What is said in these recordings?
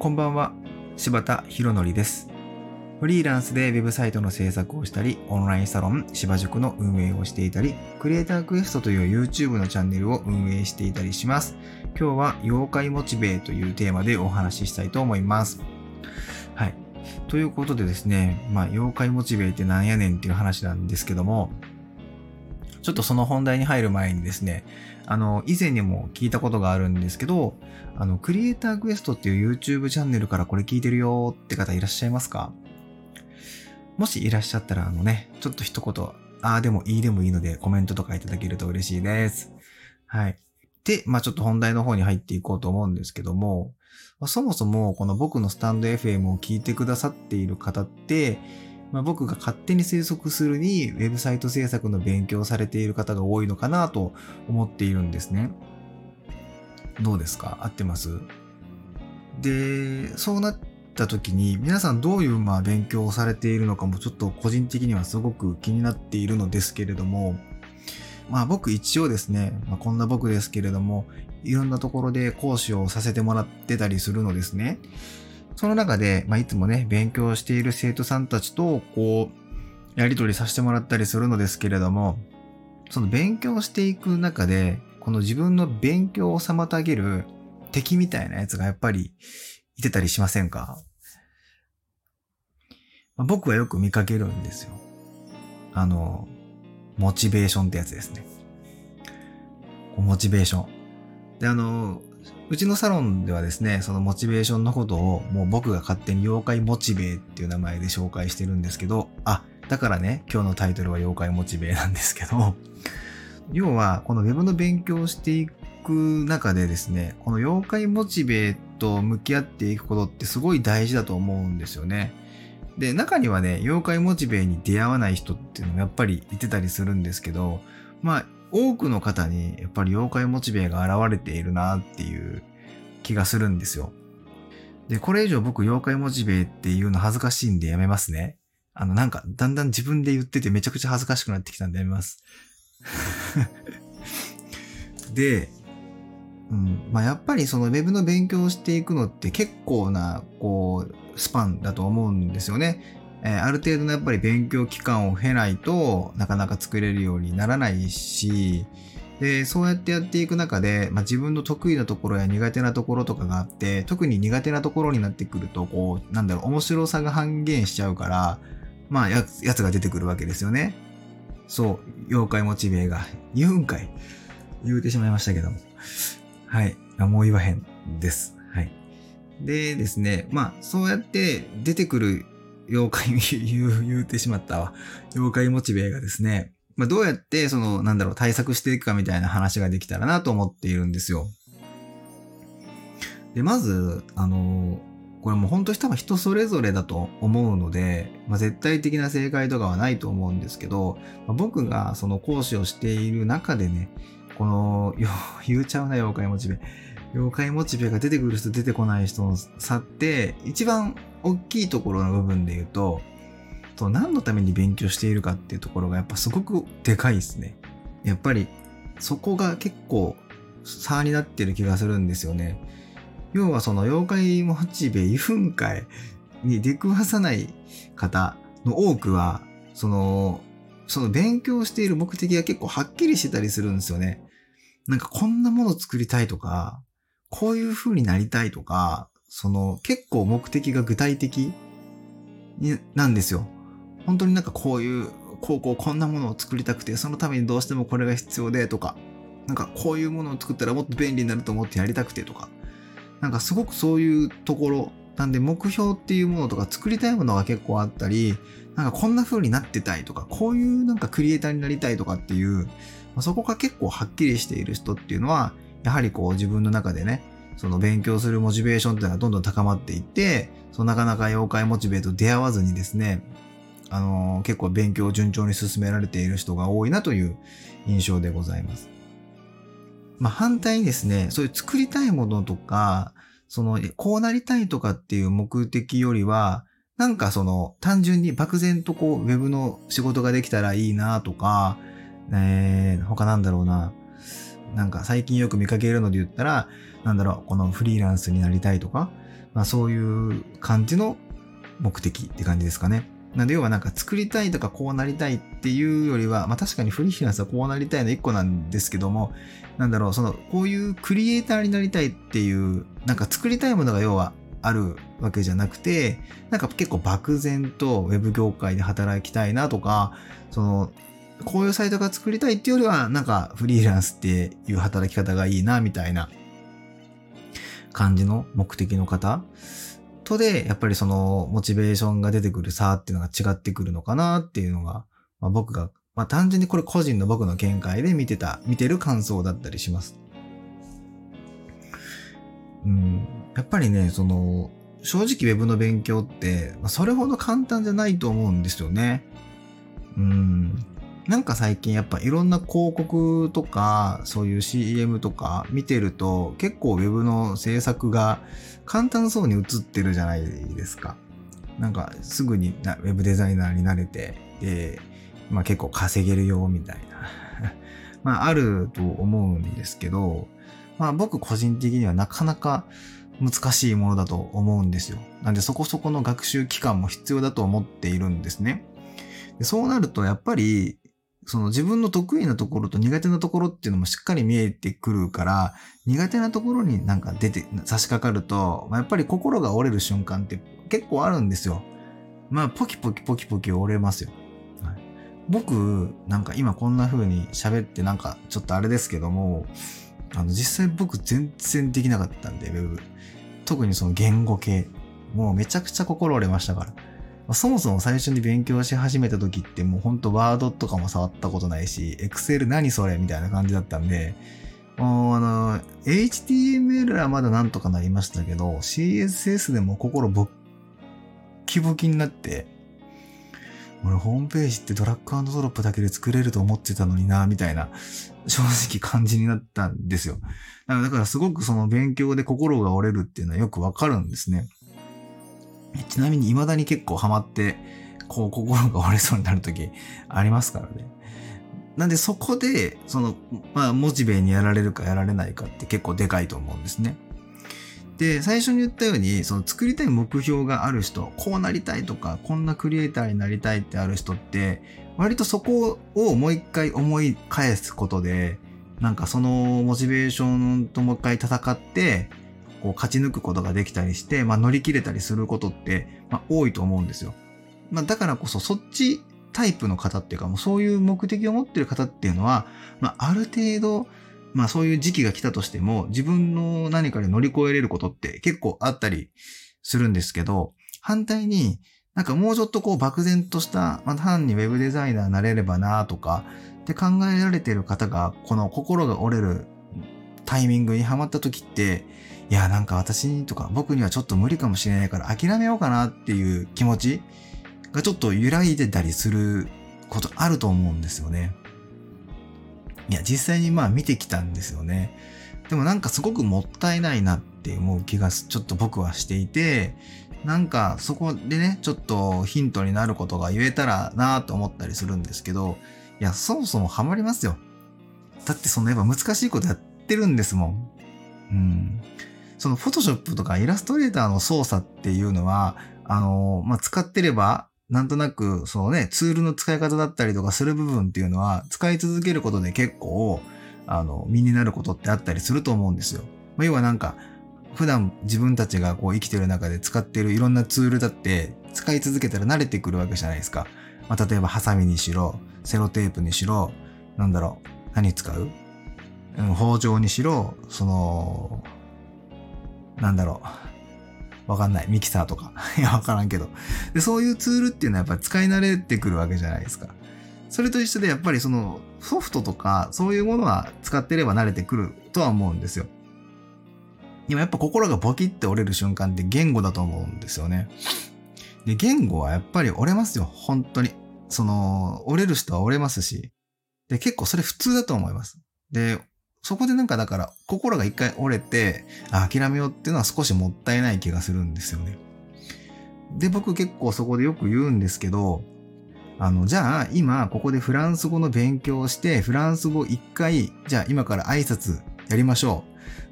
こんばんは、柴田博則です。フリーランスでウェブサイトの制作をしたり、オンラインサロン芝塾の運営をしていたり、クリエイタークエストという YouTube のチャンネルを運営していたりします。今日は妖怪モチベというテーマでお話ししたいと思います。はい。ということでですね、まあ、妖怪モチベってなんやねんっていう話なんですけども、ちょっとその本題に入る前にですね、あの、以前にも聞いたことがあるんですけど、あの、クリエイタークエストっていう YouTube チャンネルからこれ聞いてるよって方いらっしゃいますか？もしいらっしゃったら、あのね、ちょっと一言、ああでもいいでもいいのでコメントとかいただけると嬉しいです。はい。で、まあちょっと本題の方に入っていこうと思うんですけども、そもそもこの僕のスタンド FM を聞いてくださっている方って、まあ、僕が勝手に推測するに、ウェブサイト制作の勉強をされている方が多いのかなと思っているんですね。どうですか？合ってます？で、そうなった時に、皆さんどういうまあ勉強をされているのかもちょっと個人的にはすごく気になっているのですけれども、まあ僕一応ですね、まあ、こんな僕ですけれども、いろんなところで講師をさせてもらってたりするのですね。その中で、まあ、いつもね、勉強している生徒さんたちと、こう、やりとりさせてもらったりするのですけれども、その勉強していく中で、この自分の勉強を妨げる敵みたいなやつがやっぱりいてたりしませんか、まあ、僕はよく見かけるんですよ。あの、モチベーションってやつですね。モチベーション。で、あの、うちのサロンではですね、そのモチベーションのことをもう僕が勝手に妖怪モチベーっていう名前で紹介してるんですけど、あ、だからね、今日のタイトルは妖怪モチベーなんですけど、要はこの Web の勉強をしていく中でですね、この妖怪モチベーと向き合っていくことってすごい大事だと思うんですよね。で、中にはね、妖怪モチベーに出会わない人っていうのもやっぱりいてたりするんですけど、まあ、多くの方にやっぱり妖怪モチベが現れているなっていう気がするんですよ。で、これ以上僕妖怪モチベっていうの恥ずかしいんでやめますね。あの、なんか、だんだん自分で言っててめちゃくちゃ恥ずかしくなってきたんでやめます。で、うん、まあやっぱりその Web の勉強をしていくのって結構な、こう、スパンだと思うんですよね。えー、ある程度のやっぱり勉強期間を経ないとなかなか作れるようにならないし、で、そうやってやっていく中で、まあ、自分の得意なところや苦手なところとかがあって、特に苦手なところになってくると、こう、なんだろう、面白さが半減しちゃうから、まあや、やつが出てくるわけですよね。そう、妖怪モチベが、言うんかい。言うてしまいましたけども。はい。もう言わへんです。はい。でですね、まあ、そうやって出てくる妖怪、言う、言うてしまったわ。妖怪モチベがですね、まあ、どうやって、その、なんだろう、対策していくかみたいな話ができたらなと思っているんですよ。で、まず、あの、これもう本当に多分人それぞれだと思うので、まあ、絶対的な正解とかはないと思うんですけど、まあ、僕がその講師をしている中でね、この、言うちゃうな、妖怪モチベ。妖怪モチベが出てくる人出てこない人の差って、一番大きいところの部分で言うと、と何のために勉強しているかっていうところがやっぱすごくでかいですね。やっぱりそこが結構差になってる気がするんですよね。要はその妖怪モチベ異分解に出くわさない方の多くは、その、その勉強している目的が結構はっきりしてたりするんですよね。なんかこんなもの作りたいとか、こういう風になりたいとか、その結構目的が具体的になんですよ。本当になんかこういう、こうこうこんなものを作りたくて、そのためにどうしてもこれが必要でとか、なんかこういうものを作ったらもっと便利になると思ってやりたくてとか、なんかすごくそういうところ、なんで目標っていうものとか作りたいものが結構あったり、なんかこんな風になってたいとか、こういうなんかクリエイターになりたいとかっていう、そこが結構はっきりしている人っていうのは、やはりこう自分の中でね、その勉強するモチベーションっていうのがどんどん高まっていって、そなかなか妖怪モチベーと出会わずにですね、あのー、結構勉強を順調に進められている人が多いなという印象でございます。まあ反対にですね、そういう作りたいものとか、その、こうなりたいとかっていう目的よりは、なんかその、単純に漠然とこう、ウェブの仕事ができたらいいなとか、えー、他なんだろうな。なんか最近よく見かけるので言ったら、なんだろう、このフリーランスになりたいとか、まあそういう感じの目的って感じですかね。なんで要はなんか作りたいとかこうなりたいっていうよりは、まあ確かにフリーランスはこうなりたいの一個なんですけども、なんだろう、その、こういうクリエイターになりたいっていう、なんか作りたいものが要はあるわけじゃなくて、なんか結構漠然とウェブ業界で働きたいなとか、その、こういうサイトが作りたいっていうよりは、なんかフリーランスっていう働き方がいいな、みたいな感じの目的の方とで、やっぱりそのモチベーションが出てくる差っていうのが違ってくるのかなっていうのが、まあ、僕が、まあ単純にこれ個人の僕の見解で見てた、見てる感想だったりします。うん、やっぱりね、その、正直 Web の勉強って、それほど簡単じゃないと思うんですよね。うん。なんか最近やっぱいろんな広告とか、そういう CM とか見てると、結構 Web の制作が簡単そうに映ってるじゃないですか。なんかすぐに Web デザイナーになれて、で、まあ結構稼げるよみたいな。まああると思うんですけど、まあ僕個人的にはなかなか難しいものだと思うんですよ。なんでそこそこの学習期間も必要だと思っているんですね。でそうなるとやっぱり、その自分の得意なところと苦手なところっていうのもしっかり見えてくるから、苦手なところになんか出て、差し掛かると、まあ、やっぱり心が折れる瞬間って結構あるんですよ。まあ、ポキポキポキポキ折れますよ。はい、僕、なんか今こんな風に喋ってなんかちょっとあれですけども、あの、実際僕全然できなかったんで、ウェブ。特にその言語系。もうめちゃくちゃ心折れましたから。そもそも最初に勉強し始めた時ってもうほんとワードとかも触ったことないし、エクセル何それみたいな感じだったんで、もうあの、HTML はまだなんとかなりましたけど、CSS でも心ボッキボキになって、俺ホームページってドラッグドロップだけで作れると思ってたのにな、みたいな、正直感じになったんですよ。だからすごくその勉強で心が折れるっていうのはよくわかるんですね。ちなみに未だに結構ハマって、こう心が折れそうになるときありますからね。なんでそこで、その、まあ、モチベにやられるかやられないかって結構でかいと思うんですね。で、最初に言ったように、その作りたい目標がある人、こうなりたいとか、こんなクリエイターになりたいってある人って、割とそこをもう一回思い返すことで、なんかそのモチベーションともう一回戦って、こう勝ち抜くことができたりして、まあ乗り切れたりすることって、まあ多いと思うんですよ。まあだからこそそっちタイプの方っていうか、もうそういう目的を持ってる方っていうのは、まあある程度、まあそういう時期が来たとしても、自分の何かで乗り越えれることって結構あったりするんですけど、反対になんかもうちょっとこう漠然とした、まあ、単にウェブデザイナーになれればなとか、って考えられてる方が、この心が折れるタイミングにはまった時って、いや、なんか私にとか僕にはちょっと無理かもしれないから諦めようかなっていう気持ちがちょっと揺らいでたりすることあると思うんですよね。いや、実際にまあ見てきたんですよね。でもなんかすごくもったいないなって思う気がちょっと僕はしていて、なんかそこでね、ちょっとヒントになることが言えたらなと思ったりするんですけど、いや、そもそもハマりますよ。だってそのやっぱ難しいことやってるんですもん。うん。そのフォトショップとかイラストレーターの操作っていうのは、あの、まあ、使ってればなんとなく、そのね、ツールの使い方だったりとかする部分っていうのは、使い続けることで結構、あの、身になることってあったりすると思うんですよ。まあ、要はなんか、普段自分たちがこう生きてる中で使ってるいろんなツールだって、使い続けたら慣れてくるわけじゃないですか。まあ、例えば、ハサミにしろ、セロテープにしろ、なんだろう、何使う？うん、包丁にしろ、その、なんだろう、わかんない。ミキサーとか。いや、わからんけど。で、そういうツールっていうのはやっぱ使い慣れてくるわけじゃないですか。それと一緒でやっぱりそのソフトとかそういうものは使ってれば慣れてくるとは思うんですよ。でもやっぱ心がボキって折れる瞬間って言語だと思うんですよね。で、言語はやっぱり折れますよ。本当に。その、折れる人は折れますし。で、結構それ普通だと思います。で、そこでなんかだから心が一回折れて、諦めようっていうのは少しもったいない気がするんですよね。で、僕結構そこでよく言うんですけど、あの、じゃあ今ここでフランス語の勉強をして、フランス語一回、じゃあ今から挨拶やりましょ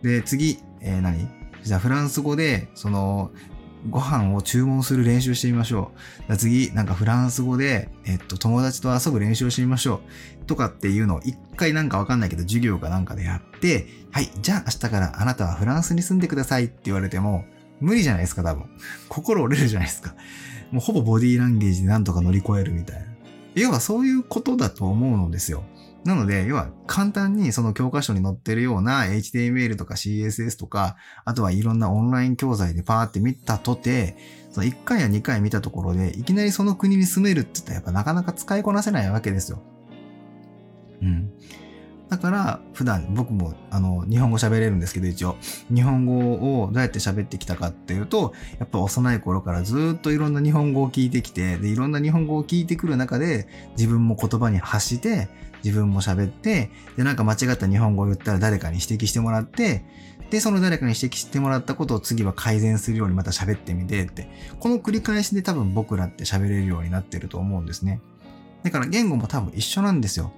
う。で、次、えー何、じゃあフランス語で、その、ご飯を注文する練習してみましょう。次、なんかフランス語で、えっと、友達と遊ぶ練習をしてみましょう。とかっていうのを一回なんかわかんないけど、授業かなんかでやって、はい、じゃあ明日からあなたはフランスに住んでくださいって言われても、無理じゃないですか、多分。心折れるじゃないですか。もうほぼボディーランゲージでなんとか乗り越えるみたいな。要はそういうことだと思うのですよ。なので、要は簡単にその教科書に載ってるような HTML とか CSS とか、あとはいろんなオンライン教材でパーって見たとて、その1回や2回見たところで、いきなりその国に住めるって言ったらやっぱなかなか使いこなせないわけですよ。うん。だから、普段僕も、あの、日本語喋れるんですけど、一応、日本語をどうやって喋ってきたかっていうと、やっぱ幼い頃からずっといろんな日本語を聞いてきて、で、いろんな日本語を聞いてくる中で、自分も言葉に発して、自分も喋って、で、なんか間違った日本語を言ったら誰かに指摘してもらって、で、その誰かに指摘してもらったことを次は改善するようにまた喋ってみてって、この繰り返しで多分僕らって喋れるようになってると思うんですね。だから言語も多分一緒なんですよ。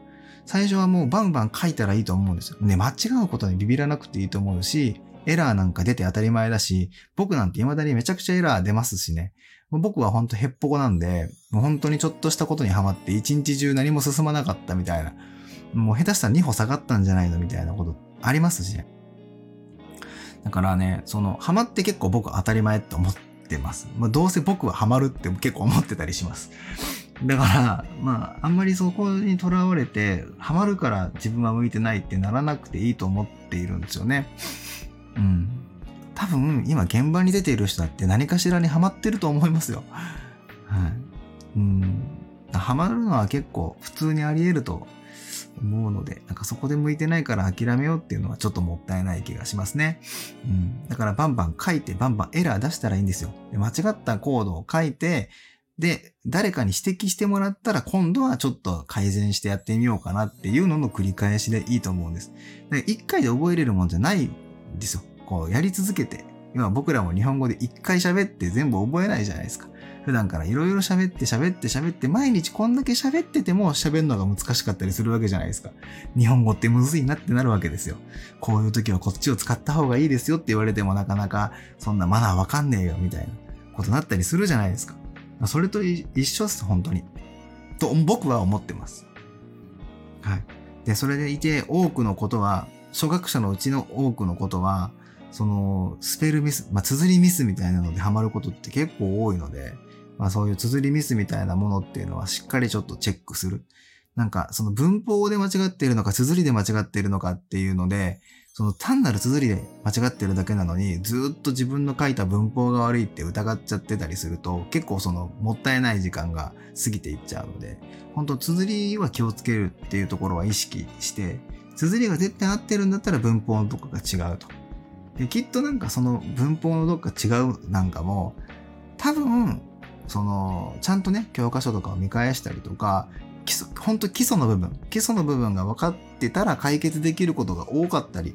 最初はもうバンバン書いたらいいと思うんですよ。ね、間違うことにビビらなくていいと思うし、エラーなんか出て当たり前だし、僕なんて未だにめちゃくちゃエラー出ますしね。僕はほんとヘッポコなんで、もう本当にちょっとしたことにハマって一日中何も進まなかったみたいな。もう下手したら2歩下がったんじゃないのみたいなことありますしね。だからね、その、ハマって結構僕当たり前って思ってます。まあ、どうせ僕はハマるって結構思ってたりします。だから、まあ、あんまりそこにとらわれて、ハマるから自分は向いてないってならなくていいと思っているんですよね。うん。多分、今現場に出ている人だって何かしらにハマってると思いますよ。はい。うん。ハマるのは結構普通にあり得ると思うので、なんかそこで向いてないから諦めようっていうのはちょっともったいない気がしますね。うん。だからバンバン書いてバンバンエラー出したらいいんですよ。で間違ったコードを書いて、で、誰かに指摘してもらったら今度はちょっと改善してやってみようかなっていうのの繰り返しでいいと思うんです。一回で覚えれるもんじゃないんですよ。こうやり続けて。今僕らも日本語で一回喋って全部覚えないじゃないですか。普段からいろいろ喋って喋って喋って毎日こんだけ喋ってても喋るのが難しかったりするわけじゃないですか。日本語ってむずいなってなるわけですよ。こういう時はこっちを使った方がいいですよって言われてもなかなかそんなマナーわかんねえよみたいなことなったりするじゃないですか。それと一緒です、本当に。と僕は思ってます。はい。で、それでいて多くのことは、初学者のうちの多くのことは、その、スペルミス、まあ、綴りミスみたいなのでハマることって結構多いので、まあそういう綴りミスみたいなものっていうのはしっかりちょっとチェックする。なんか、その文法で間違っているのか、綴りで間違っているのかっていうので、その単なる綴りで間違ってるだけなのに、ずっと自分の書いた文法が悪いって疑っちゃってたりすると、結構そのもったいない時間が過ぎていっちゃうので、本当綴りは気をつけるっていうところは意識して、綴りが絶対合ってるんだったら文法のとこが違うと。で、きっとなんかその文法のどっか違うなんかも、多分、その、ちゃんとね、教科書とかを見返したりとか、基礎、本当基礎の部分、基礎の部分が分かってたら解決できることが多かったり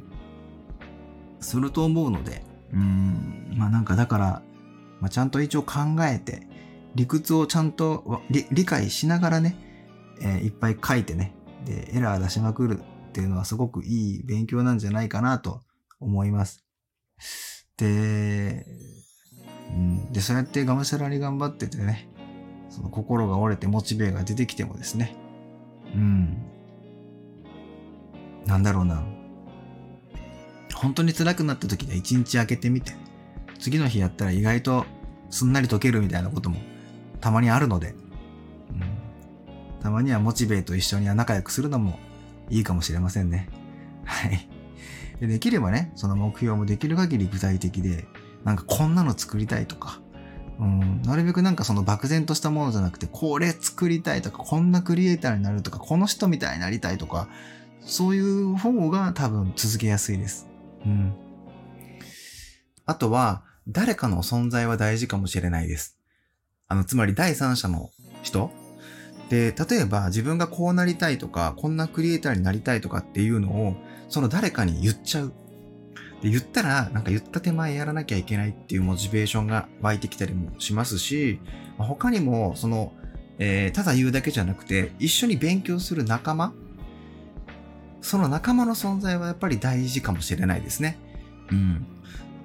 すると思うので、うん、まあなんかだから、まあ、ちゃんと一応考えて、理屈をちゃんと理解しながらね、えー、いっぱい書いてね、で、エラー出しまくるっていうのはすごくいい勉強なんじゃないかなと思います。で、うん、で、そうやってがむしゃらに頑張っててね、その心が折れてモチベが出てきてもですね、うん。なんだろうな。本当に辛くなった時で一日空けてみて、次の日やったら意外とすんなり解けるみたいなこともたまにあるので、うん、たまにはモチベと一緒には仲良くするのもいいかもしれませんね。はい。でできればね、その目標もできる限り具体的で、なんかこんなの作りたいとか、うん、なるべくなんかその漠然としたものじゃなくて、これ作りたいとか、こんなクリエイターになるとか、この人みたいになりたいとか、そういう方が多分続けやすいです。うん。あとは、誰かの存在は大事かもしれないです。あの、つまり第三者の人で、例えば自分がこうなりたいとか、こんなクリエイターになりたいとかっていうのを、その誰かに言っちゃう。で、言ったら、なんか言った手前やらなきゃいけないっていうモチベーションが湧いてきたりもしますし、他にも、その、えー、ただ言うだけじゃなくて、一緒に勉強する仲間その仲間の存在はやっぱり大事かもしれないですね。うん。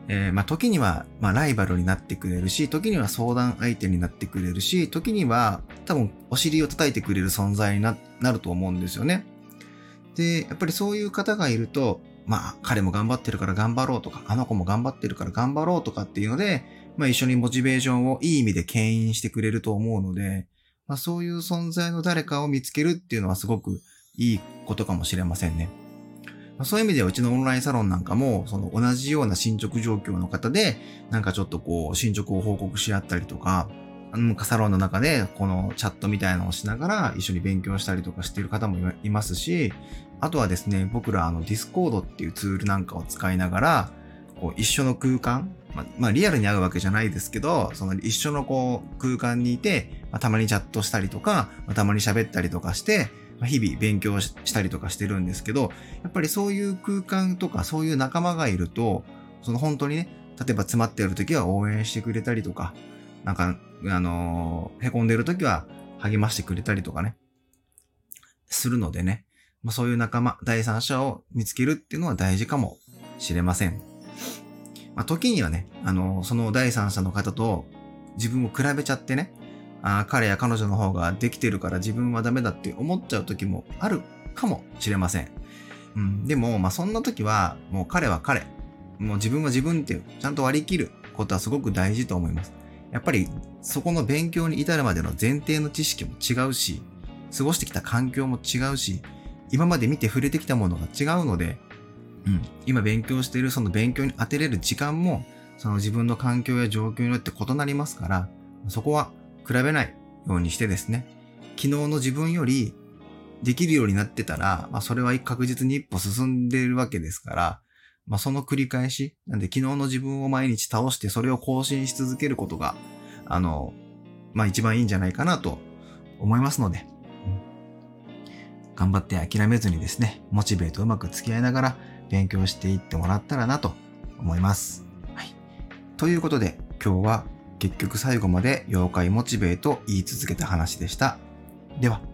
えー、まあ、時には、まあ、ライバルになってくれるし、時には相談相手になってくれるし、時には多分お尻を叩いてくれる存在になると思うんですよね。で、やっぱりそういう方がいると、まあ、彼も頑張ってるから頑張ろうとか、あの子も頑張ってるから頑張ろうとかっていうので、まあ一緒にモチベーションをいい意味で牽引してくれると思うので、まあそういう存在の誰かを見つけるっていうのはすごくいいことかもしれませんね。まそういう意味ではうちのオンラインサロンなんかも、その同じような進捗状況の方で、なんかちょっとこう、進捗を報告し合ったりとか、サロンの中でこのチャットみたいなのをしながら一緒に勉強したりとかしている方もいますし、あとはですね、僕らあのディスコードっていうツールなんかを使いながら、こう一緒の空間、ままあリアルに会うわけじゃないですけど、その一緒のこう空間にいて、まあ、たまにチャットしたりとか、まあ、たまに喋ったりとかして、日々勉強したりとかしてるんですけど、やっぱりそういう空間とかそういう仲間がいると、その本当にね、例えば詰まっている時は応援してくれたりとか、なんか、あのー、凹んでる時は励ましてくれたりとかね、するのでね、まあ、そういう仲間、第三者を見つけるっていうのは大事かもしれません。まあ、時にはね、あのー、その第三者の方と自分を比べちゃってね、あ彼や彼女の方ができてるから自分はダメだって思っちゃう時もあるかもしれません。うん、でも、まあ、そんな時は、もう彼は彼、もう自分は自分っていうちゃんと割り切ることはすごく大事と思います。やっぱりそこの勉強に至るまでの前提の知識も違うし、過ごしてきた環境も違うし、今まで見て触れてきたものが違うので、うん、今勉強しているその勉強に当てれる時間も、その自分の環境や状況によって異なりますから、そこは比べないようにしてですね、昨日の自分よりできるようになってたら、まあそれは確実に一歩進んでいるわけですから、まあその繰り返し、なんで昨日の自分を毎日倒してそれを更新し続けることが、あの、まあ一番いいんじゃないかなと思いますので、うん、頑張って諦めずにですね、モチベートうまく付き合いながら勉強していってもらったらなと思います。はい。ということで、今日は結局最後まで妖怪モチベーと言い続けた話でした。では。